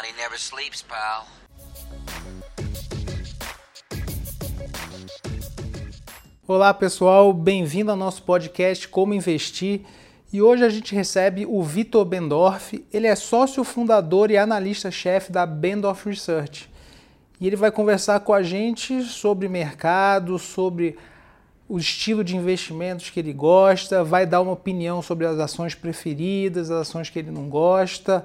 Money never sleeps, pal. Olá pessoal, bem-vindo ao nosso podcast Como Investir. E hoje a gente recebe o Vitor Bendorf. Ele é sócio fundador e analista-chefe da Bendorf Research. E ele vai conversar com a gente sobre mercado, sobre o estilo de investimentos que ele gosta, vai dar uma opinião sobre as ações preferidas, as ações que ele não gosta.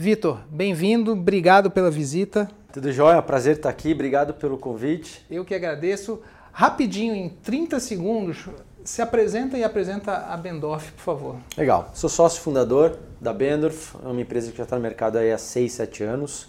Vitor, bem-vindo, obrigado pela visita. Tudo jóia, prazer estar aqui, obrigado pelo convite. Eu que agradeço. Rapidinho, em 30 segundos, se apresenta e apresenta a Bendorf, por favor. Legal, sou sócio fundador da Bendorf, é uma empresa que já está no mercado há 6, 7 anos.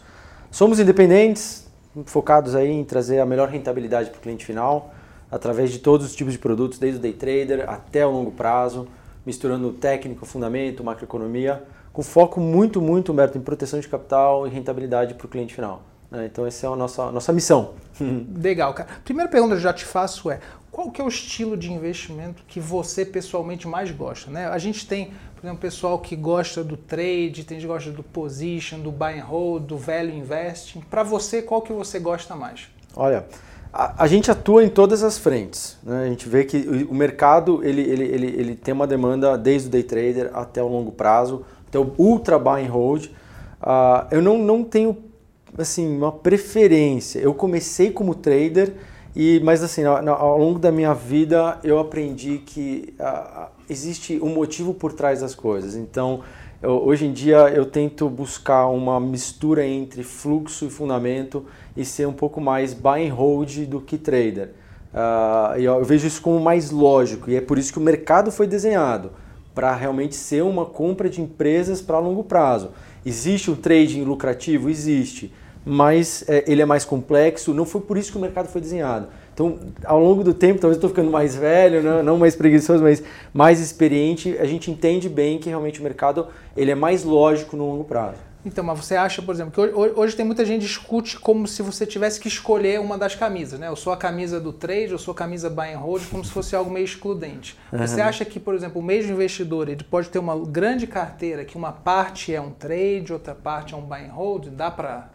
Somos independentes, focados aí em trazer a melhor rentabilidade para o cliente final através de todos os tipos de produtos, desde o day trader até o longo prazo, misturando técnico, fundamento, macroeconomia, com foco muito, muito, Humberto, em proteção de capital e rentabilidade para o cliente final. Né? Então essa é a nossa, nossa missão. Legal, cara. Primeira pergunta que eu já te faço é, qual que é o estilo de investimento que você pessoalmente mais gosta? Né? A gente tem, por exemplo, pessoal que gosta do trade, tem gente que gosta do position, do buy and hold, do value investing. Para você, qual que você gosta mais? Olha, a, a, gente atua em todas as frentes. Né? A gente vê que o, o mercado ele, ele, ele, ele tem uma demanda desde o day trader até o longo prazo, até o ultra buy and hold. Uh, eu não, não tenho assim uma preferência. Eu comecei como trader e mas assim ao, ao longo da minha vida eu aprendi que uh, existe um motivo por trás das coisas. Então eu, hoje em dia eu tento buscar uma mistura entre fluxo e fundamento e ser um pouco mais buy and hold do que trader. Uh, eu, eu vejo isso como mais lógico e é por isso que o mercado foi desenhado para realmente ser uma compra de empresas para longo prazo. Existe um trading lucrativo? Existe, mas é, ele é mais complexo. Não foi por isso que o mercado foi desenhado. Então, ao longo do tempo, talvez estou ficando mais velho, não, não mais preguiçoso, mas mais experiente, a gente entende bem que realmente o mercado ele é mais lógico no longo prazo. Então, mas você acha, por exemplo, que hoje, hoje, tem muita gente que discute como se você tivesse que escolher uma das camisas, né? Eu sou a camisa do trade, eu sou a camisa buy and hold, como se fosse algo meio excludente. Uhum. Você acha que, por exemplo, o mesmo investidor ele pode ter uma grande carteira que uma parte é um trade, outra parte é um buy and hold? Dá para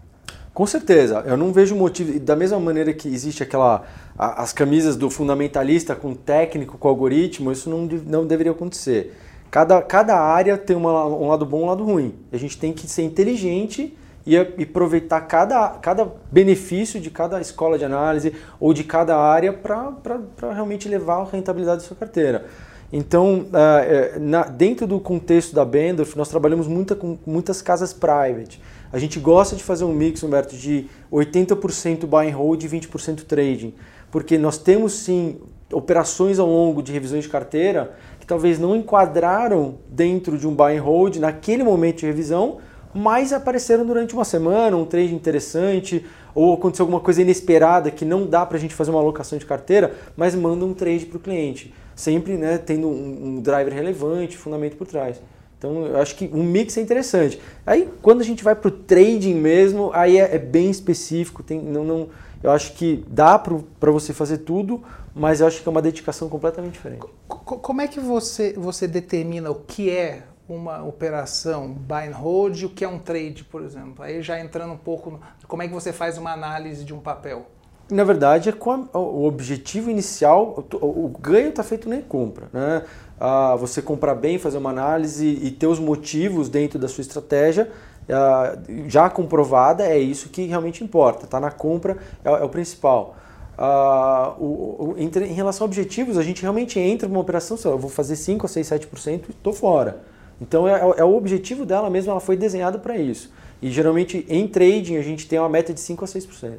com certeza, eu não vejo motivo. Da mesma maneira que existe aquela as camisas do fundamentalista com técnico, com algoritmo, isso não, não deveria acontecer. Cada, cada área tem uma, um lado bom e um lado ruim. A gente tem que ser inteligente e, aproveitar cada, cada benefício de cada escola de análise ou de cada área para realmente levar a rentabilidade da sua carteira. Então, uh, na, dentro do contexto da Bendorf, nós trabalhamos muita, com muitas casas private. A gente gosta de fazer um mix, Humberto, de 80% buy and hold e 20% trading, porque nós temos sim operações ao longo de revisões de carteira que talvez não enquadraram dentro de um buy and hold naquele momento de revisão, mas apareceram durante uma semana, um trade interessante, ou aconteceu alguma coisa inesperada que não dá para a gente fazer uma alocação de carteira, mas manda um trade para o cliente, sempre né, tendo um, um driver relevante, fundamento por trás. Então eu acho que um mix é interessante. Aí quando a gente vai para o trading mesmo, aí é, é, bem específico. Tem, não, não, eu acho que dá para você fazer tudo, mas eu acho que é uma dedicação completamente diferente. Como é que você, você determina o que é uma operação buy and hold e o que é um trade, por exemplo? Aí já entrando um pouco, no, como é que você faz uma análise de um papel? Na verdade, é a, o objetivo inicial, o, o ganho está feito nem compra. Né? a você comprar bem, fazer uma análise e ter os motivos dentro da sua estratégia já comprovada, é isso que realmente importa. Está na compra, é, é o principal. Uh, o, o, em, relação a objetivos, a gente realmente entra numa operação, eu vou fazer 5, 6, 7% e estou fora. Então é, é, o objetivo dela mesmo, ela foi desenhada para isso. E geralmente em trading a gente tem uma meta de 5 a 6%. Você...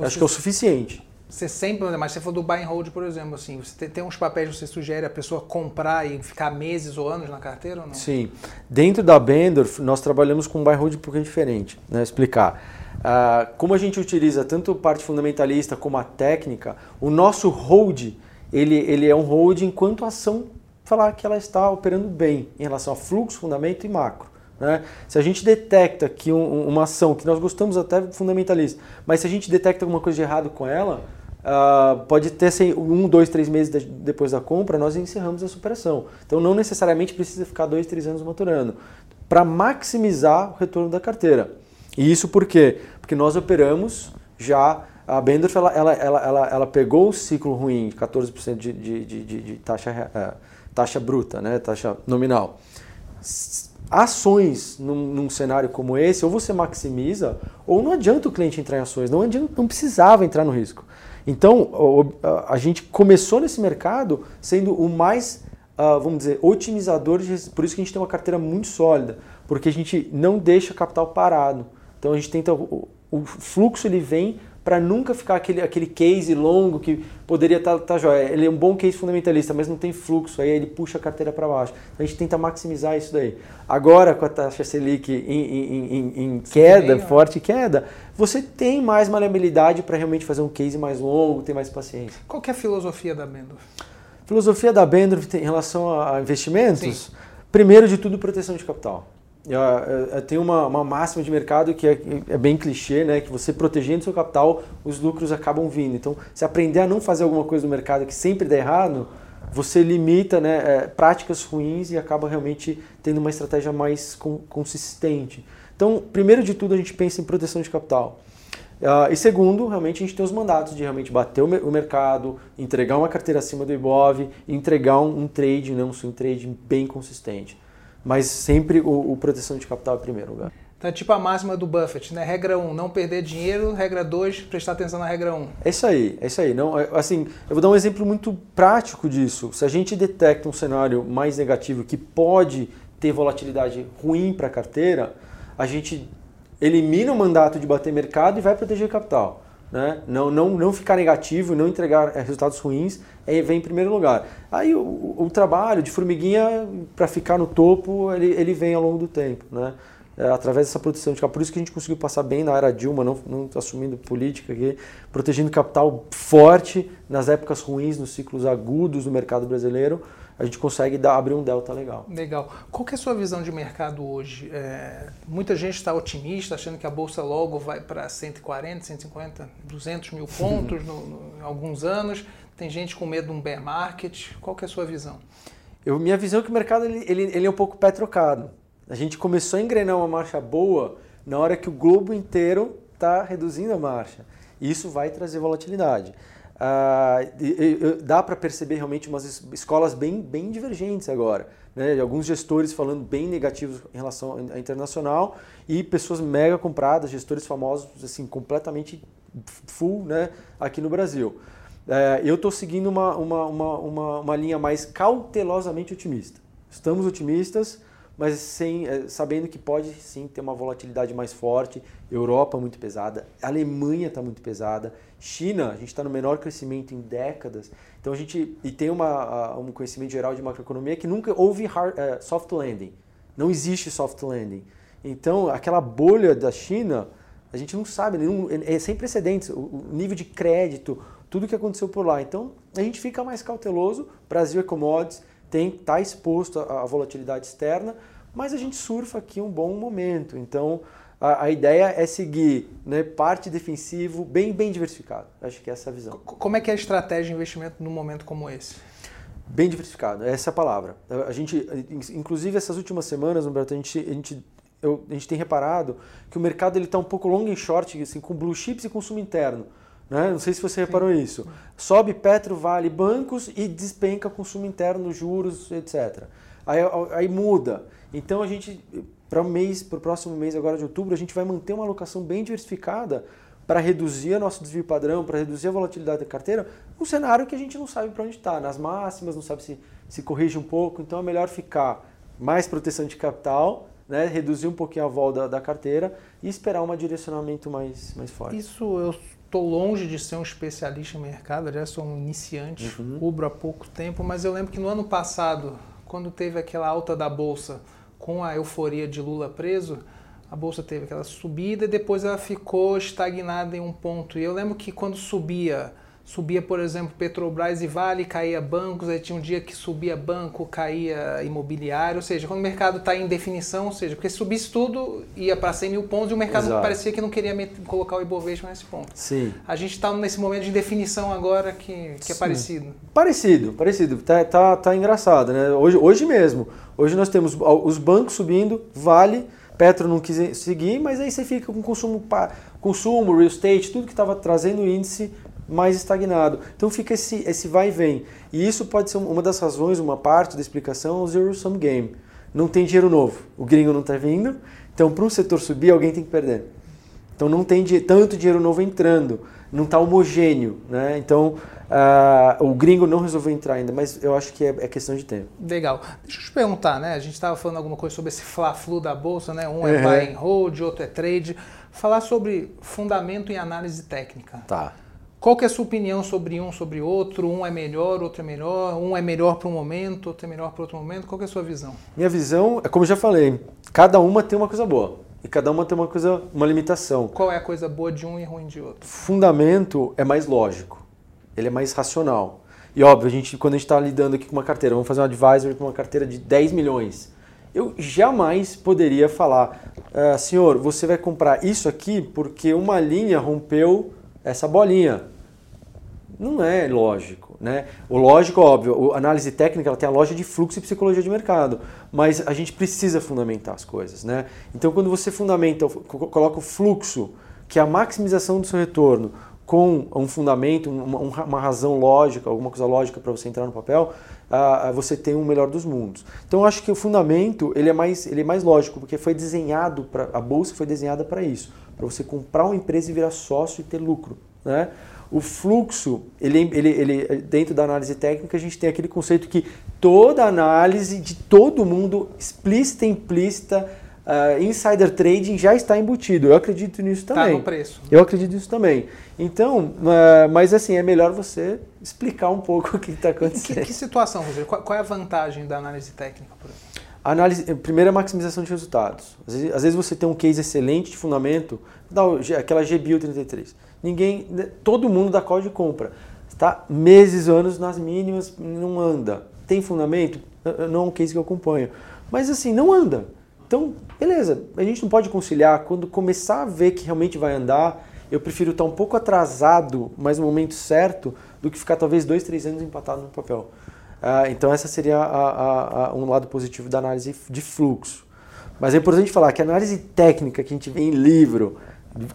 Acho que é o suficiente. Você sempre, mas você falou do buy and hold, por exemplo, assim, você tem, uns papéis que você sugere a pessoa comprar e ficar meses ou anos na carteira ou não? Sim. Dentro da Bendorf, nós trabalhamos com buy and hold um pouquinho diferente, né? Explicar. Uh, como a gente utiliza tanto parte fundamentalista como a técnica, o nosso hold, ele, ele é um hold enquanto a ação falar que ela está operando bem em relação a fluxo, fundamento e macro. Né? Se a gente detecta que um, uma ação, que nós gostamos até fundamentalista, mas se a gente detecta alguma coisa de errado com ela, Uh, pode ter assim, um, dois, três meses de, depois da compra, nós encerramos a superação. Então não necessariamente precisa ficar dois, três anos maturando. Para maximizar o retorno da carteira. E isso por quê? Porque nós operamos já a Bendorf ela, ela, ela, ela, ela pegou o ciclo ruim de 14% de, de, de, de, de taxa, é, taxa bruta, né, taxa nominal. Ações num, num, cenário como esse, ou você maximiza, ou não adianta o cliente entrar em ações, não, adianta, não precisava entrar no risco. Então, a gente começou nesse mercado sendo o mais, uh, vamos dizer, otimizador, por isso que a gente tem uma carteira muito sólida, porque a gente não deixa capital parado. Então, a gente tenta, o fluxo ele vem para nunca ficar aquele, aquele case longo que poderia estar tá, tá jóia. Ele é um bom case fundamentalista, mas não tem fluxo, aí ele puxa a carteira para baixo. Então a gente tenta maximizar isso daí. Agora, com a taxa Selic em, em, em, em queda, Sim, forte queda, você tem mais maleabilidade para realmente fazer um case mais longo, ter mais paciência. Qual é a filosofia da Bendorf? Filosofia da Bendorf em relação a investimentos? Sim. Primeiro de tudo, proteção de capital. Eu, eu tenho uma, uma, máxima de mercado que é, é, bem clichê, né? Que você protegendo seu capital, os lucros acabam vindo. Então, se aprender a não fazer alguma coisa no mercado que sempre dá errado, você limita né, é, práticas ruins e acaba realmente tendo uma estratégia mais consistente. Então, primeiro de tudo, a gente pensa em proteção de capital. Uh, e segundo, realmente a gente tem os mandatos de realmente bater o, o mercado, entregar uma carteira acima do IBOV, entregar um, um trade, né, um swing trade bem consistente mas sempre o, o proteção de capital em primeiro lugar. Então é tipo a máxima do Buffett, né? Regra 1, um, não perder dinheiro. Regra 2, prestar atenção na regra 1. Um. É isso aí, é isso aí. Não, é, assim, eu vou dar um exemplo muito prático disso. Se a gente detecta um cenário mais negativo que pode ter volatilidade ruim para a carteira, a gente elimina o mandato de bater mercado e vai proteger capital. Né? Não, não, não ficar negativo, não entregar eh, resultados ruins, é, vem em primeiro lugar. Aí o, o trabalho de formiguinha para ficar no topo, ele, ele vem ao longo do tempo, né? É, através dessa proteção de capital. Por isso que a gente conseguiu passar bem na era Dilma, não, não assumindo política aqui, protegendo capital forte nas épocas ruins, nos ciclos agudos do mercado brasileiro, a gente consegue dar, abrir um delta legal. Legal. Qual é a sua visão de mercado hoje? É, muita gente está otimista, achando que a bolsa logo vai para 140, 150, 200 mil pontos no, no, em alguns anos. Tem gente com medo de um bear market. Qual é a sua visão? Eu, minha visão é que o mercado ele, ele, ele é um pouco pé trocado. A gente começou a engrenar uma marcha boa na hora que o globo inteiro está reduzindo a marcha. E isso vai trazer volatilidade. Uh, dá para perceber realmente umas escolas bem, bem divergentes agora. Né? Alguns gestores falando bem negativos em relação à internacional e pessoas mega compradas, gestores famosos assim completamente full né? aqui no Brasil. Uh, eu estou seguindo uma, uma, uma, uma, uma linha mais cautelosamente otimista. Estamos otimistas, mas sem, eh, sabendo que pode sim ter uma volatilidade mais forte. Europa muito pesada, Alemanha está muito pesada, China a gente está no menor crescimento em décadas. Então a gente e tem uma, um conhecimento geral de macroeconomia que nunca houve hard, uh, soft landing, não existe soft landing. Então aquela bolha da China a gente não sabe, é sem precedentes, o nível de crédito, tudo que aconteceu por lá. Então a gente fica mais cauteloso. Brasil é commodities tem está exposto à volatilidade externa, mas a gente surfa aqui um bom momento. Então a, a ideia é seguir né, parte defensivo bem bem diversificado. Acho que essa é a visão. Como é que é a estratégia de investimento num momento como esse? Bem diversificado, essa é a palavra. A gente, inclusive essas últimas semanas, Humberto, a gente, a gente eu, a gente tem reparado que o mercado ele está um pouco long e short, assim, com blue chips e consumo interno. Né? Não sei se você reparou Sim. isso. Sobe Petro, Vale, bancos e despenca consumo interno, juros, etc. Aí, aí muda. Então a gente, para o mês, para o próximo mês agora de outubro, a gente vai manter uma alocação bem diversificada para reduzir o nosso desvio padrão, para reduzir a volatilidade da carteira, um cenário que a gente não sabe para onde está, nas máximas, não sabe se, se corrige um pouco, então é melhor ficar mais proteção de capital, né, reduzir um pouquinho a vol da, da carteira e esperar um direcionamento mais, mais forte. Isso eu Estou longe de ser um especialista em mercado, já sou um iniciante, uhum. cubro há pouco tempo, mas eu lembro que no ano passado, quando teve aquela alta da bolsa com a euforia de Lula preso, a bolsa teve aquela subida e depois ela ficou estagnada em um ponto. E eu lembro que quando subia subia, por exemplo, Petrobras e Vale, caía bancos, aí tinha um dia que subia banco, caía imobiliário, ou seja, quando o mercado está em definição, ou seja, porque se subisse tudo, ia para 100 mil pontos e o mercado Exato. parecia que não queria colocar o Ibovespa nesse ponto. Sim. A gente está nesse momento de definição agora que, que é parecido. Parecido, parecido. Tá, tá, tá engraçado, né? Hoje, hoje mesmo, hoje nós temos os bancos subindo, Vale Petro não quis seguir, mas aí você fica com consumo, consumo real estate, tudo que estava trazendo o índice mais estagnado. Então fica esse, esse vai e vem. E isso pode ser uma das razões, uma parte da explicação, o zero sum game. Não tem dinheiro novo. O gringo não está vindo, então para um setor subir, alguém tem que perder. Então não tem tanto dinheiro novo entrando, não está homogêneo. Né? Então uh, o gringo não resolveu entrar ainda, mas eu acho que é, é, questão de tempo. Legal. Deixa eu te perguntar, né? A gente estava falando alguma coisa sobre esse fla-flu da bolsa, né? Um é uhum. buy and hold, outro é trade. Falar sobre fundamento e análise técnica. Tá. Qual que é a sua opinião sobre um, sobre outro? Um é melhor, outro é melhor, um é melhor para um momento, outro é melhor para outro momento. Qual que é a sua visão? Minha visão é como eu já falei, cada uma tem uma coisa boa e cada uma tem uma coisa, uma limitação. Qual é a coisa boa de um e ruim de outro? Fundamento é mais lógico, ele é mais racional. E óbvio, a gente, quando a gente está lidando aqui com uma carteira, vamos fazer um advisor com uma carteira de 10 milhões. Eu jamais poderia falar, ah, senhor, você vai comprar isso aqui porque uma linha rompeu essa bolinha. Não é lógico, né? O lógico, óbvio, a análise técnica ela tem a loja de fluxo e psicologia de mercado, mas a gente precisa fundamentar as coisas, né? Então, quando você fundamenta, coloca o fluxo, que é a maximização do seu retorno, com um fundamento, uma, uma razão lógica, alguma coisa lógica para você entrar no papel, uh, você tem o um melhor dos mundos. Então, eu acho que o fundamento ele é mais, ele é mais lógico, porque foi desenhado para a bolsa foi desenhada para isso para você comprar uma empresa e virar sócio e ter lucro. Né? O fluxo, ele, ele, ele, dentro da análise técnica, a gente tem aquele conceito que toda análise de todo mundo, explícita e implícita, uh, insider trading já está embutido. Eu acredito nisso tá também. Está no preço. Eu acredito nisso também. Então, uh, mas assim, é melhor você explicar um pouco o que está acontecendo. Que, que, situação, Rogério? Qual, qual, é a vantagem da análise técnica, por exemplo? Análise, primeiro é maximização de resultados. Às vezes, às vezes, você tem um case excelente de fundamento, dá aquela GBIL 33. Ninguém, né, todo mundo dá código de compra. Está meses, anos nas mínimas, não anda. Tem fundamento? Não é um case que eu acompanho. Mas assim, não anda. Então, beleza, a gente não pode conciliar. Quando começar a ver que realmente vai andar, eu prefiro estar um pouco atrasado, mas no momento certo, do que ficar talvez dois, três anos empatado no papel. Ah, então, essa seria a, a, a, um lado positivo da análise de fluxo. Mas é importante falar que a análise técnica que a gente vê em livro,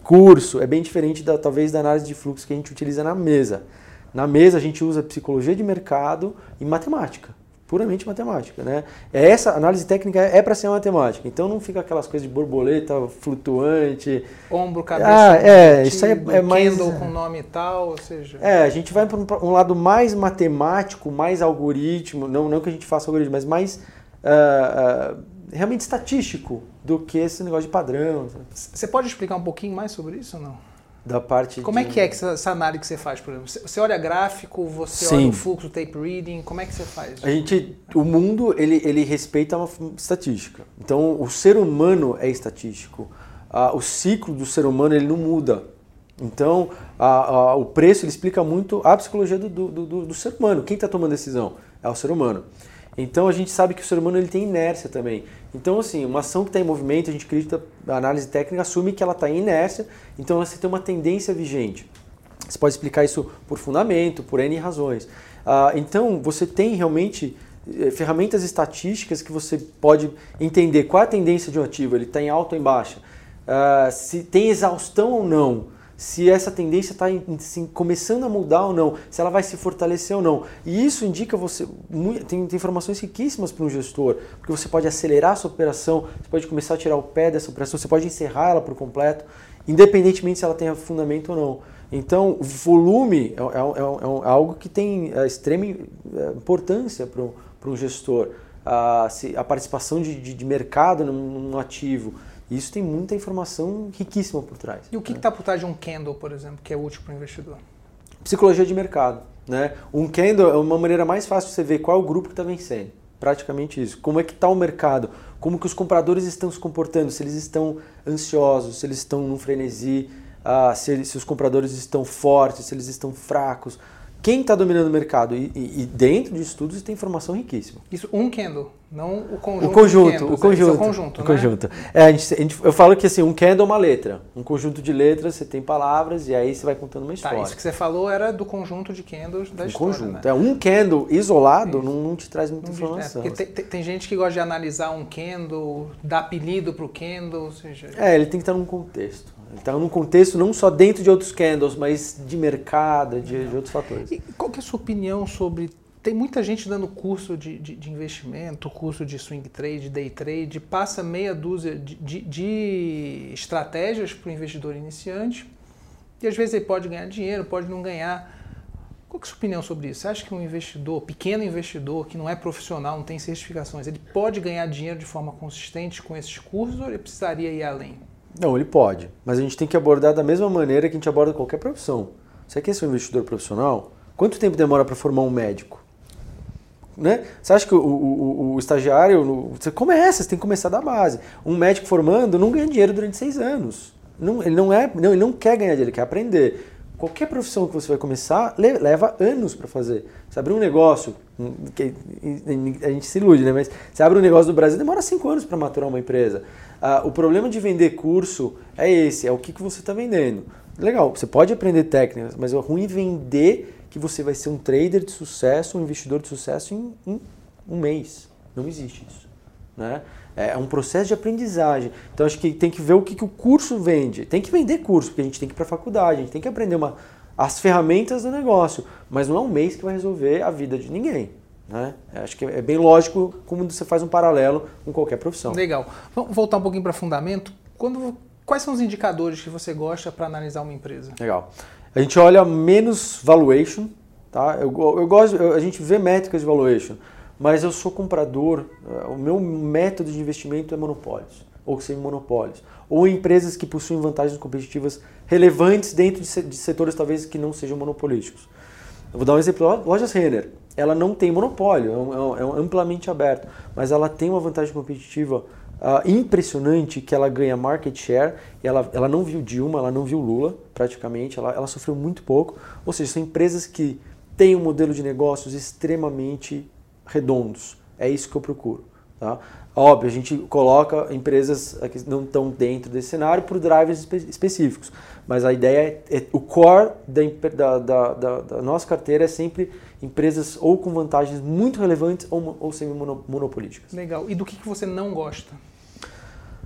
curso, é bem diferente da, talvez da análise de fluxo que a gente utiliza na mesa. Na mesa a gente usa psicologia de mercado e matemática puramente matemática, né? É essa análise técnica é para ser matemática. Então não fica aquelas coisas de borboleta flutuante, ombro, cabeça. Ah, é, isso aí é, é mais com nome e tal, ou seja. É, a gente vai para um, um, lado mais matemático, mais algoritmo, não não que a gente faça algoritmo, mas mais uh, uh, realmente estatístico do que esse negócio de padrão. Você pode explicar um pouquinho mais sobre isso ou não? Da parte Como de... é que é essa, essa análise que você faz, por exemplo? Você olha gráfico, você Sim. olha o fluxo, tape reading, como é que você faz? A gente, o mundo, ele, ele respeita uma estatística. Então, o ser humano é estatístico. Ah, o ciclo do ser humano, ele não muda. Então, a, a, o preço, ele explica muito a psicologia do, do, do, do ser humano. Quem está tomando decisão? É o ser humano. Então a gente sabe que o ser humano ele tem inércia também. Então, assim, uma ação que está em movimento, a gente acredita, a análise técnica assume que ela está em inércia, então você tem uma tendência vigente. Você pode explicar isso por fundamento, por N razões. Ah, então, você tem realmente eh, ferramentas estatísticas que você pode entender qual é a tendência de um ativo, ele está em alta ou em baixa, ah, se tem exaustão ou não, se essa tendência está começando a mudar ou não, se ela vai se fortalecer ou não. E isso indica você tem, tem informações riquíssimas para um gestor, porque você pode acelerar a sua operação, você pode começar a tirar o pé dessa operação, você pode encerrar ela por completo, independentemente se ela tenha fundamento ou não. Então, volume é, é, é, é algo que tem é, extrema é, importância para um gestor. A, se, a participação de, de, de mercado num, num ativo, isso tem muita informação riquíssima por trás. E o que está né? por trás de um candle, por exemplo, que é útil para o investidor? Psicologia de mercado. Né? Um candle é uma maneira mais fácil de você ver qual é o grupo que está vencendo. Praticamente isso. Como é que está o mercado? Como que os compradores estão se comportando? Se eles estão ansiosos, se eles estão num frenesi, ah, se, eles, se, os compradores estão fortes, se eles estão fracos. Quem está dominando o mercado? E, e, e, dentro de estudos tem informação riquíssima. Isso, um candle. Não o conjunto. O conjunto, candles, o conjunto. É, o conjunto, o né? conjunto. É, a gente, a gente- eu falo que assim, um candle é uma letra. Um conjunto de letras, você tem palavras e aí você vai contando uma Tá, história. isso que você falou era do conjunto de candles da um história. conjunto. Né? É um candle isolado não, não te traz muita Não diz- é, informação. tem, tem- tem gente que gosta de analisar um candle, dar apelido pro candle, ou seja, É, ele tem que estar num contexto. Está num contexto não só dentro de outros candles, mas de mercado, de, de outros fatores. E qual que é a sua opinião sobre. Tem muita gente dando curso de, de, de investimento, curso de swing trade, day trade, passa meia dúzia de, de, de estratégias para o investidor iniciante e às vezes ele pode ganhar dinheiro, pode não ganhar. Qual que é a sua opinião sobre isso? Você acha que um investidor, pequeno investidor, que não é profissional, não tem certificações, ele pode ganhar dinheiro de forma consistente com esses cursos ou ele precisaria ir além? Não, ele pode. Mas a gente tem que abordar da mesma maneira que a gente aborda qualquer profissão. Você quer ser um investidor profissional? Quanto tempo demora para formar um médico? Né? Você acha que o, o- o- estagiário, você começa, você tem que começar da base. Um médico formando não ganha dinheiro durante seis anos. Não, ele, não é, não, ele não quer ganhar dinheiro, ele quer aprender. Qualquer profissão que você vai começar le- leva anos para fazer. Você abrir um negócio, a gente se ilude, né? Mas você abre um negócio do Brasil, demora cinco anos para maturar uma empresa. Ah, o problema de vender curso é esse, é o que, que você está vendendo. Legal, você pode aprender técnicas, mas é ruim vender que você vai ser um trader de sucesso, um investidor de sucesso em, em um mês. Não existe isso. Né? É um processo de aprendizagem. Então acho que tem que ver o que, que o curso vende. Tem que vender curso, porque a gente tem que ir para a faculdade, a gente tem que aprender uma, as ferramentas do negócio. Mas não é um mês que vai resolver a vida de ninguém. Né? Acho que é bem lógico como você faz um paralelo com qualquer profissão. Legal. Vamos voltar um pouquinho para fundamento. Quando, quais são os indicadores que você gosta para analisar uma empresa? Legal. A gente olha menos valuation, tá? Eu, eu gosto, eu- a gente vê métricas de valuation, mas eu sou comprador, eh, o meu método de investimento é monopólios, ou sem monopólios, ou empresas que possuem vantagens competitivas relevantes dentro de, se- de setores talvez que não sejam monopolísticos. Eu vou dar um exemplo, lojas Renner, ela não tem monopólio, é, é é amplamente aberto, mas ela tem uma vantagem competitiva ah, impressionante que ela ganha market share, ela, ela não viu Dilma, ela não viu Lula praticamente, ela, ela sofreu muito pouco, ou seja, são empresas que têm um modelo de negócios extremamente redondos, é isso que eu procuro. Tá? Óbvio, a gente coloca empresas que não estão dentro desse cenário por drivers espe- específicos, mas a ideia é, é- o core da, da- da- da- nossa carteira é sempre empresas ou com vantagens muito relevantes ou, ou semi-monopolíticas. Legal. E do que, que você não gosta?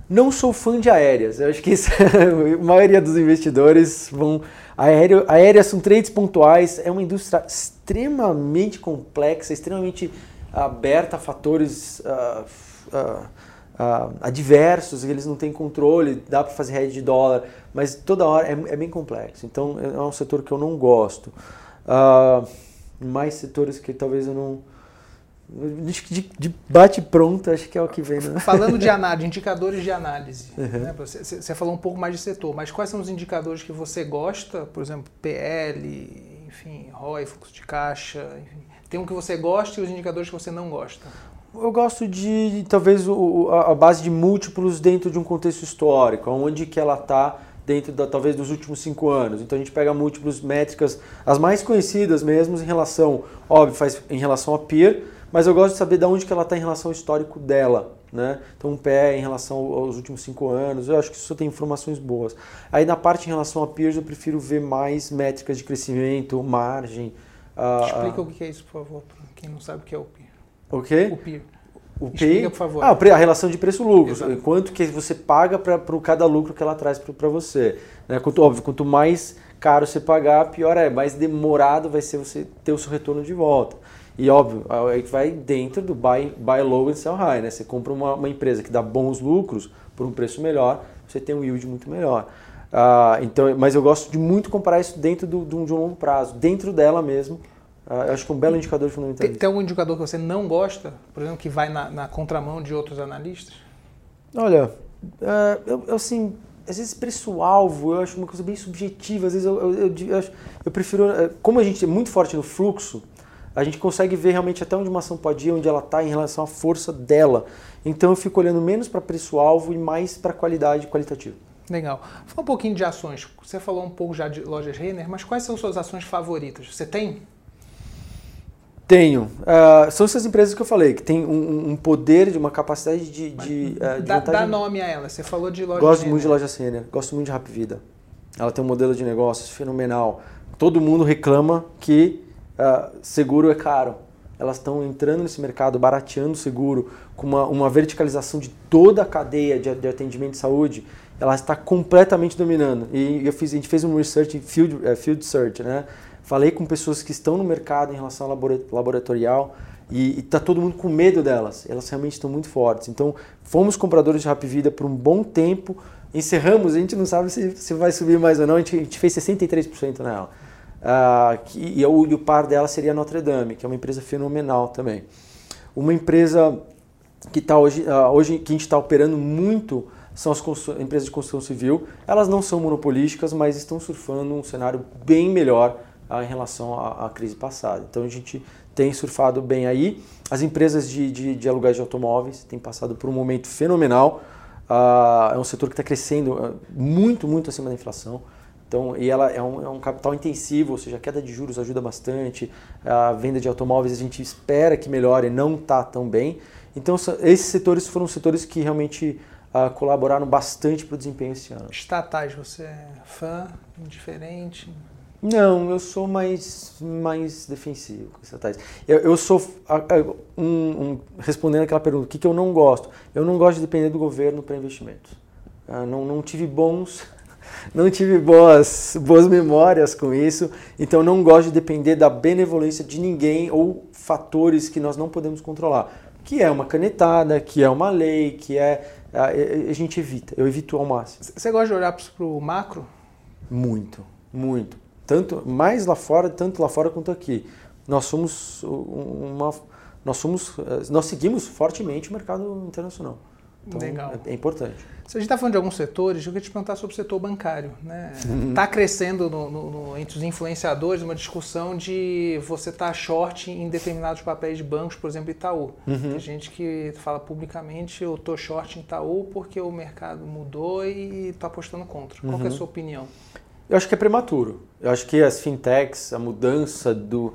Não sou fã de aéreas. Eu acho que isso- a maioria dos investidores vão. Aéreo, aéreas são trades pontuais, é uma indústria extremamente complexa, extremamente aberta a fatores ah, ah, adversos, eles não têm controle, dá para fazer hedge de dólar, mas toda hora é, é bem complexo. Então é um setor que eu não gosto. Ah, mais setores que talvez eu não. De, de- de bate pronto, acho que é o que vem. Né? Falando de análise, indicadores de análise. né? Você, você- você falou um pouco mais de setor, mas quais são os indicadores que você gosta? Por exemplo, PL, enfim, ROI, fluxo de caixa, enfim. Tem um que você gosta e os indicadores que você não gosta. Eu gosto de, talvez, o- a base de múltiplos dentro de um contexto histórico, onde que ela está dentro, da, talvez, dos últimos cinco anos. Então a gente pega múltiplos métricas, as mais conhecidas mesmo, em relação, óbvio, faz em relação a peer, mas eu gosto de saber de onde que ela está em relação ao histórico dela. Né? Então um PE em relação aos últimos cinco anos, eu acho que isso tem informações boas. Aí na parte em relação a peers, eu prefiro ver mais métricas de crescimento, margem. ah, Explica ah, o que é isso, por favor, para quem não sabe o que é o PIR. O PIR. O Explica, PI, por favor. Ah, a relação de preço-lucro. Quanto que você paga para cada lucro que ela traz para você. Né? Quanto, óbvio, quanto mais caro você pagar, pior é. Mais demorado vai ser você ter o seu retorno de volta. E óbvio, aí vai dentro do buy, buy low and sell high. Né? Você compra uma, uma empresa que dá bons lucros por um preço melhor, você tem um yield muito melhor. Ah, então, mas eu gosto de muito comparar isso dentro do, um, de um longo prazo, dentro dela mesmo. Ah, eu acho que é um belo indicador fundamental. Tem, tem algum indicador que você não gosta, por exemplo, que vai na, na contramão de outros analistas? Olha, é, eu, eu, assim, às vezes preço-alvo eu acho uma coisa bem subjetiva. Às vezes eu, eu, eu, eu prefiro. é, Como a gente é muito forte no fluxo, a gente consegue ver realmente até onde uma ação pode ir, onde ela está em relação à força dela. Então eu fico olhando menos para preço-alvo e mais para qualidade qualitativa. Legal. Fala um pouquinho de ações. Você falou um pouco já de lojas Renner, mas quais são suas ações favoritas? Você tem? Tenho. Uh, são essas empresas que eu falei, que tem um, um poder, de uma capacidade de. de, uh, de dá, dá nome a elas. Você falou de loja Gosto muito de loja sênior, gosto muito de Rap Vida. Ela tem um modelo de negócios fenomenal. Todo mundo reclama que uh, seguro é caro. Elas estão entrando nesse mercado, barateando seguro, com uma, uma verticalização de toda a cadeia de, de atendimento de saúde. Ela está completamente dominando. E eu fiz, a gente fez um research, field, uh, field search, né? Falei com pessoas que estão no mercado em relação ao laboratorial e está todo mundo com medo delas. Elas realmente estão muito fortes. Então, fomos compradores de Rap Vida por um bom tempo. Encerramos, a gente não sabe se, se vai subir mais ou não. A gente, a gente fez 63% nela. Que, e, o, e o par dela seria a Notre Dame, que é uma empresa fenomenal também. Uma empresa que está hoje, uh, hoje que a gente está operando muito são as empresas de construção civil. Elas não são monopolísticas, mas estão surfando um cenário bem melhor em relação à, à, crise passada. Então a gente tem surfado bem aí. As empresas de, de, de aluguéis de automóveis têm passado por um momento fenomenal. Uh, é um setor que está crescendo uh, muito, muito acima da inflação. Então, e ela é um, é um, capital intensivo, ou seja, a queda de juros ajuda bastante. A venda de automóveis a gente espera que melhore, não está tão bem. Então, esses setores foram setores que realmente uh, colaboraram bastante para o desempenho esse ano. Estatais, você é fã, indiferente? Não, eu sou mais, mais defensivo com estatais. Eu, eu sou, um, um, respondendo aquela pergunta, o que, que eu não gosto? Eu não gosto de depender do governo para investimentos. Uh, não, não tive bons, não tive boas, boas memórias com isso, então não gosto de depender da benevolência de ninguém ou fatores que nós não podemos controlar. Que é uma canetada, que é uma lei, que é. A, a gente evita, eu evito ao máximo. Você gosta de olhar para o macro? Muito, muito tanto mais lá fora, tanto lá fora quanto aqui. Nós somos uma nós somos nós seguimos fortemente o mercado internacional. Então, Legal. É, é importante. Se a gente está falando de alguns setores, eu queria te perguntar sobre o setor bancário. Está né? Uhum. Tá crescendo no, no, no, entre os influenciadores uma discussão de você estar tá short em determinados papéis de bancos, por exemplo, Itaú. Uhum. Tem gente que fala publicamente, eu estou short em Itaú porque o mercado mudou e está apostando contra. Qual uhum. é a uhum. sua opinião? Eu acho que é prematuro. Eu acho que as fintechs, a mudança do.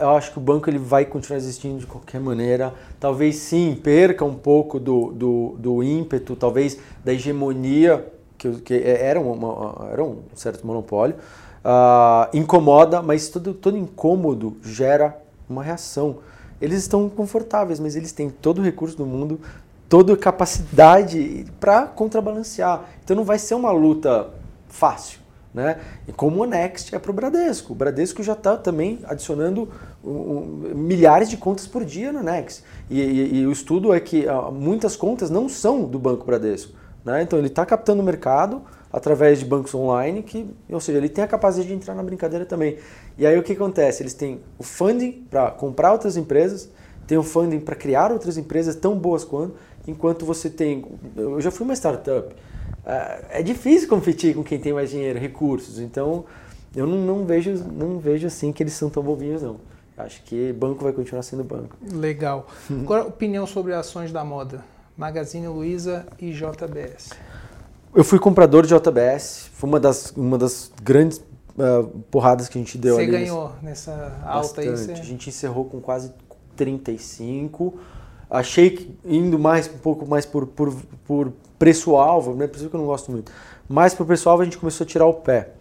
Eu acho que o banco ele vai continuar existindo de qualquer maneira. Talvez sim perca um pouco do, do, do ímpeto, talvez da hegemonia, que, que era, uma, era um certo monopólio. Uh, incomoda, mas todo, todo incômodo gera uma reação. Eles estão confortáveis, mas eles têm todo o recurso do mundo, toda a capacidade para contrabalancear. Então não vai ser uma luta fácil. Né? E como o Next é para o Bradesco. O Bradesco já está também adicionando um, um, milhares de contas por dia no Next. E, e, e o estudo é que uh, muitas contas não são do Banco Bradesco. Né? Então ele está captando o mercado através de bancos online, que, ou seja, ele tem a capacidade de entrar na brincadeira também. E aí o que acontece? Eles têm o funding para comprar outras empresas, tem o funding para criar outras empresas tão boas quanto, enquanto você tem. Eu já fui uma startup é difícil competir com quem tem mais dinheiro, recursos. Então, eu não, não, vejo, não vejo assim que eles são tão bobinhos, não. Acho que banco vai continuar sendo banco. Legal. Agora, opinião sobre ações da moda? Magazine Luiza e JBS. Eu fui comprador de JBS. Foi uma das, uma das grandes uh, porradas que a gente deu você ali. Você ganhou nessa alta Bastante. aí? Você... A gente encerrou com quase 35. Achei que indo mais um pouco mais por, por, por preço-alvo, né? por isso que eu não gosto muito, mas para o preço-alvo a gente começou a tirar o pé.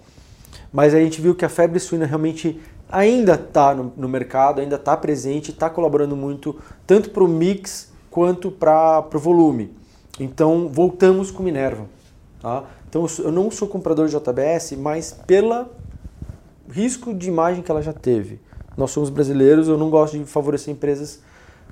Mas a gente viu que a febre suína realmente ainda está no, no, mercado, ainda está presente, está colaborando muito, tanto para o mix quanto para o volume. Então voltamos com Minerva. Tá? Então eu não sou comprador de JBS, mas pela risco de imagem que ela já teve. Nós somos brasileiros, eu não gosto de favorecer empresas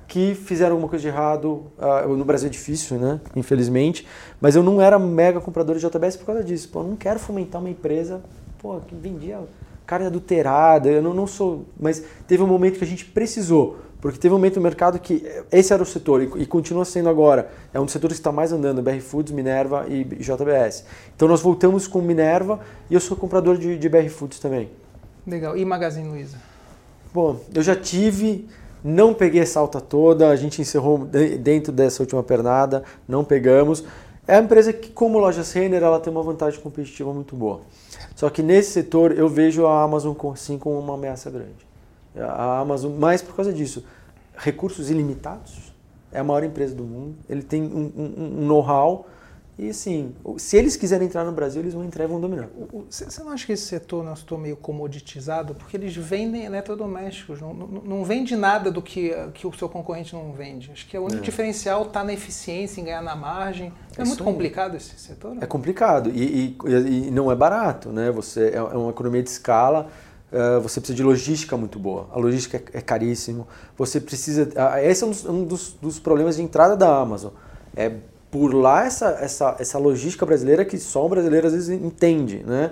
que fizeram alguma coisa de errado. Uh, no Brasil é difícil, né? Infelizmente. Mas eu não era mega comprador de JBS por causa disso. Pô, eu não quero fomentar uma empresa pô, que vendia carne adulterada. Eu não, não sou. Mas teve um momento que a gente precisou. Porque teve um momento no mercado que esse era o setor e, e continua sendo agora. É um dos setores que está mais andando, BR Foods, Minerva e JBS. Então nós voltamos com Minerva e eu sou comprador de, de BR Foods também. Legal. E Magazine Luiza? Bom, eu já tive não peguei essa alta toda, a gente encerrou dentro dessa última pernada, não pegamos. É uma empresa que, como loja Renner, ela tem uma vantagem competitiva muito boa. Só que nesse setor eu vejo a Amazon sim como uma ameaça grande. A Amazon, mais por causa disso. Recursos ilimitados, é a maior empresa do mundo, ele tem um, um, um know-how e assim, se eles quiserem entrar no Brasil, eles vão entrar e vão dominar. Você não acha que esse setor não estou meio comoditizado? Porque eles vendem eletrodomésticos, não, não, não vende nada do que, que o seu concorrente não vende. Acho que o único é. diferencial está na eficiência, em ganhar na margem. É, é muito complicado esse setor? É complicado e, e, e, não é barato, né? Você é, é uma economia de escala. Uh, você precisa de logística muito boa. A logística é, é caríssimo. Você precisa. Uh, esse é um, dos, um dos, dos problemas de entrada da Amazon. É por lá essa, essa, essa logística brasileira que só um brasileiro às vezes entende, né?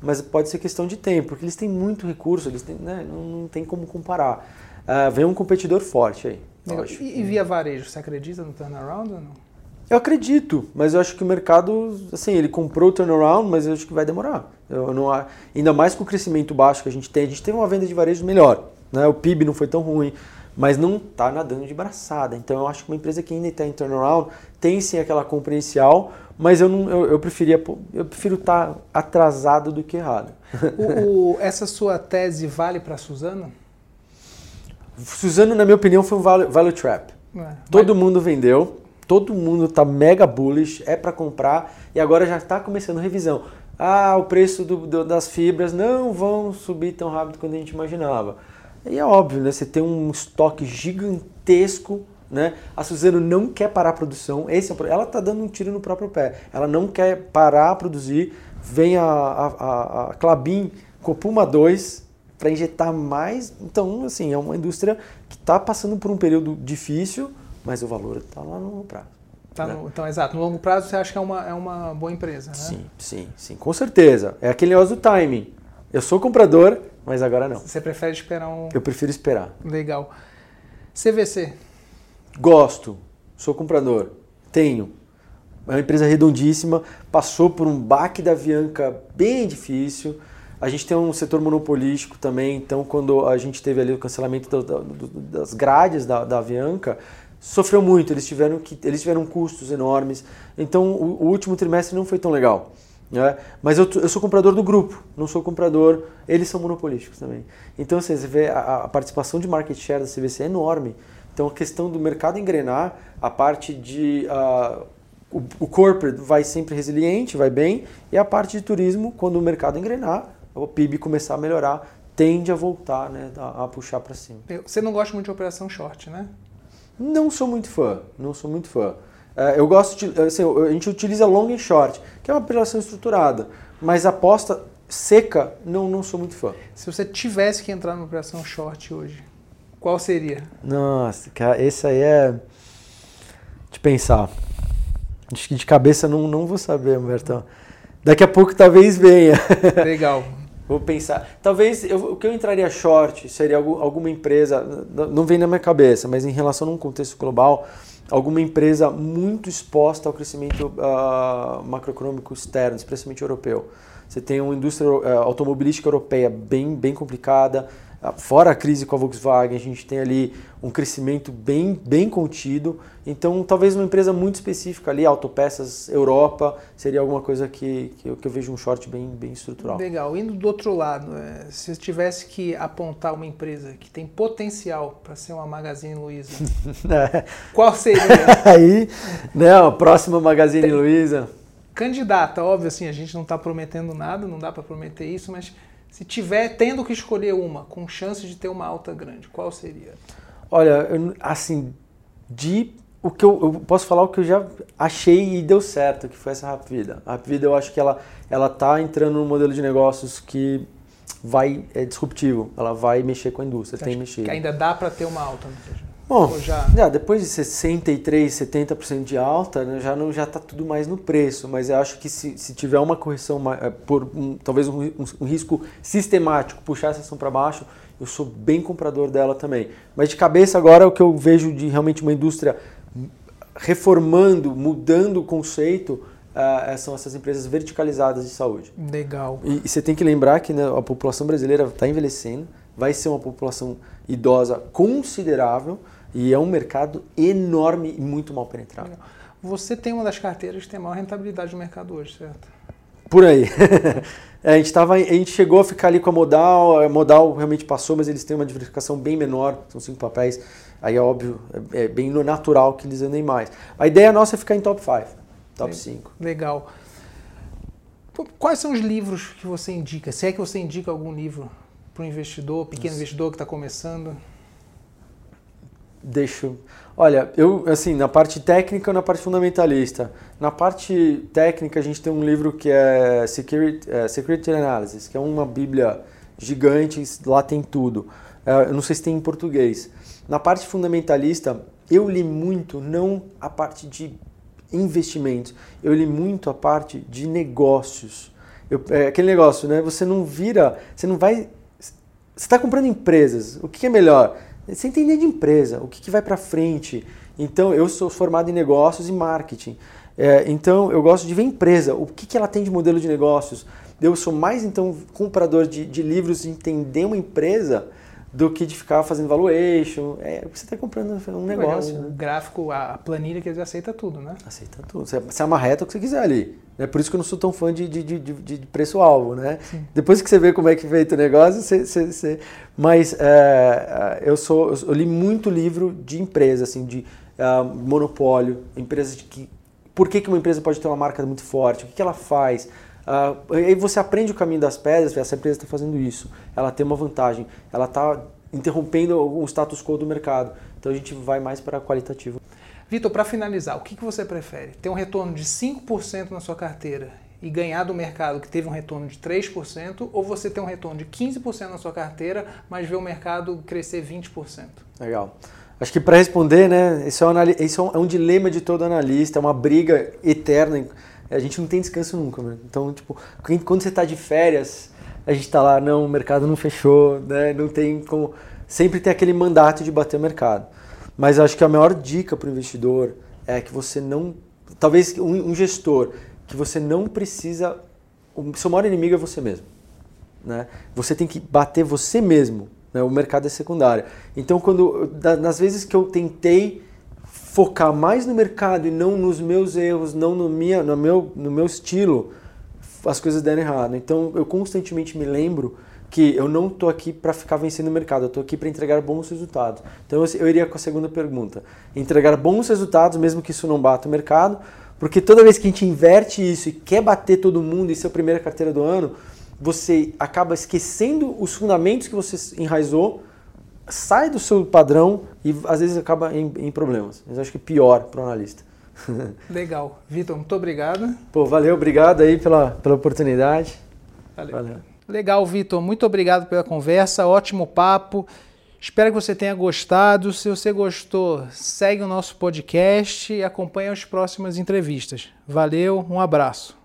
Mas pode ser questão de tempo, porque eles têm muito recurso, eles têm, né? não, não tem como comparar. Uh, vem um competidor forte aí. E, e, via varejo, você acredita no turnaround ou não? Eu acredito, mas eu acho que o mercado, assim, ele comprou o turnaround, mas eu acho que vai demorar. Eu não, ainda mais com o crescimento baixo que a gente tem, a gente teve uma venda de varejo melhor, né? O PIB não foi tão ruim, mas não está nadando de braçada. Então eu acho que uma empresa que ainda está em turnaround tem sim aquela compreensão, mas eu, não, eu, eu preferia eu prefiro estar tá atrasado do que errado. O, o, essa sua tese vale para Suzano? Suzano, na minha opinião, foi um value, value trap. É, todo mundo vendeu, todo mundo está mega bullish, é para comprar e agora já está começando revisão. Ah, o preço do, do, das fibras não vão subir tão rápido quanto a gente imaginava. E é óbvio, né? Você tem um estoque gigantesco, né? A Suzano não quer parar a produção. Esse é o, ela está dando um tiro no próprio pé. Ela não quer parar a produzir. Vem a, a, a, a Clabin com Puma 2 para injetar mais. Então, assim, é uma indústria que está passando por um período difícil, mas o valor está lá no longo prazo. Tá né? no, então, exato. No longo prazo, você acha que é uma, é uma boa empresa, né? Sim, sim, sim. Com certeza. É aquele negócio do timing. Eu sou comprador, mas agora não. Você prefere esperar um. Eu prefiro esperar. Legal. CVC. Gosto. Sou comprador. Tenho. É uma empresa redondíssima. Passou por um baque da Avianca bem difícil. A gente tem um setor monopolístico também, então quando a gente teve ali o cancelamento do, do, das grades da, da Avianca, sofreu muito, eles tiveram, que, eles tiveram custos enormes. Então o, o último trimestre não foi tão legal. Né? Mas eu, eu, sou comprador do grupo, não sou comprador. Eles são monopolísticos também. Então assim, você vê a, a, participação de market share da CVC é enorme. Então a questão do mercado engrenar, a parte de. Uh, o, o corporate vai sempre resiliente, vai bem, e a parte de turismo, quando o mercado engrenar, o PIB começar a melhorar, tende a voltar né, a, a puxar para cima. Você não gosta muito de operação short, né? Não sou muito fã, não sou muito fã. É, eu gosto de. Assim, a gente utiliza long e short, que é uma operação estruturada, mas aposta seca, não, não sou muito fã. Se você tivesse que entrar numa operação short hoje, qual seria? Nossa, cara, esse aí é. De pensar. Acho que de cabeça não, não vou saber, Humbertão. Daqui a pouco talvez venha. Legal. Vou pensar. Talvez eu, o que eu entraria short seria alguma empresa, não vem na minha cabeça, mas em relação a um contexto global, alguma empresa muito exposta ao crescimento uh, macroeconômico externo, especialmente europeu. Você tem uma indústria uh, automobilística europeia bem, bem complicada, Fora a crise com a Volkswagen, a gente tem ali um crescimento bem, bem contido. Então, talvez uma empresa muito específica ali, Autopeças Europa, seria alguma coisa que, que, eu, que eu vejo um short bem, bem estrutural. Legal. Indo do outro lado, é, se eu tivesse que apontar uma empresa que tem potencial para ser uma Magazine Luiza, é. qual seria? Aí, né, a próxima Magazine tem... Luiza. Candidata, óbvio, assim, a gente não está prometendo nada, não dá para prometer isso, mas se tiver tendo que escolher uma, com chance de ter uma alta grande, qual seria? Olha, assim, de o que eu, eu, posso falar o que eu já achei e deu certo, que foi essa Rapvida. A Rapvida eu acho que ela ela tá entrando num modelo de negócios que vai é disruptivo, ela vai mexer com a indústria, tem mexido. Que ainda dá para ter uma alta, não seja? Bom, já... já... depois de 63, 70% de alta, né, já não já está tudo mais no preço, mas eu acho que se, se tiver uma correção eh, por um, talvez um, um, um, risco sistemático, puxar essa ação para baixo, eu sou bem comprador dela também. Mas de cabeça agora o que eu vejo de realmente uma indústria reformando, mudando o conceito, uh, são essas empresas verticalizadas de saúde. Legal. E, e você tem que lembrar que né, a população brasileira está envelhecendo, vai ser uma população idosa considerável. E é um mercado enorme e muito mal penetrado. Você tem uma das carteiras que tem maior rentabilidade no mercado hoje, certo? Por aí. É, a, gente tava, a gente chegou a ficar ali com a Modal, a Modal realmente passou, mas eles têm uma diversificação bem menor, são cinco papéis, aí é óbvio, é, é bem natural que eles andem mais. A ideia nossa é ficar em top 5, top 5. Legal. Quais são os livros que você indica? Se é que você indica algum livro para o investidor, pequeno investidor que está começando? Deixo. Olha, eu, assim, na parte técnica na parte fundamentalista? Na parte técnica, a gente tem um livro que é Security, é, Security Analysis, que é uma bíblia gigante, lá tem tudo. É, eu não sei se tem em português. Na parte fundamentalista, eu li muito, não a parte de investimentos, eu li muito a parte de negócios. Eu, é, aquele negócio, né? Você não vira, você não vai. Você está comprando empresas. O que é melhor? Você entender de empresa, o que, que vai para frente. Então, eu sou formado em negócios e marketing. É, então, eu gosto de ver empresa, o que, que ela tem de modelo de negócios. Eu sou mais, então, comprador de, de livros, de entender uma empresa do que de ficar fazendo valuation. É você está comprando um negócio. O né? gráfico, a planilha que eles aceita tudo, né? Aceita tudo. Você, você amarreta o que você quiser ali. É por isso que eu não sou tão fã de, de, de, de preço-alvo, né? Sim. Depois que você vê como é que é feito o negócio, você... você, você... Mas é, é eu, sou, eu li muito livro de empresa, assim, de uh, monopólio, empresas de que... Por que, que uma empresa pode ter uma marca muito forte? O que, que ela faz? Uh, aí você aprende o caminho das pedras, essa empresa está fazendo isso, ela tem uma vantagem, ela está interrompendo o status quo do mercado. Então a gente vai mais para qualitativo. Vitor, para finalizar, o que, que você prefere? Ter um retorno de 5% na sua carteira e ganhar do mercado que teve um retorno de 3%, ou você ter um retorno de 15% na sua carteira, mas ver o mercado crescer 20%? Legal. Acho que para responder, né, isso é, um, isso é um dilema de todo analista, é uma briga eterna a gente não tem descanso nunca, mano. Então, tipo, quando você está de férias, a gente está lá, não, o mercado não fechou, né? Não tem como. Sempre tem aquele mandato de bater o mercado. Mas acho que a maior dica para o investidor é que você não. Talvez um, um, gestor, que você não precisa. O seu maior inimigo é você mesmo. Né? Você tem que bater você mesmo. Né? O mercado é secundário. Então, quando nas vezes que eu tentei focar mais no mercado e não nos meus erros, não no, minha, no, meu, no meu estilo, as coisas deram errado. Então eu constantemente me lembro que eu não estou aqui para ficar vencendo o mercado, eu estou aqui para entregar bons resultados. Então eu iria com a segunda pergunta: entregar bons resultados, mesmo que isso não bata o mercado, porque toda vez que a gente inverte isso e quer bater todo mundo e ser a primeira carteira do ano, você acaba esquecendo os fundamentos que você enraizou sai do seu padrão e às vezes acaba em, em problemas. Mas acho que pior para o analista. Legal. Vitor, muito obrigado. Pô, valeu, obrigado aí pela, pela oportunidade. Valeu. valeu. Legal, Vitor. Muito obrigado pela conversa, ótimo papo. Espero que você tenha gostado. Se você gostou, segue o nosso podcast e acompanhe as próximas entrevistas. Valeu, um abraço.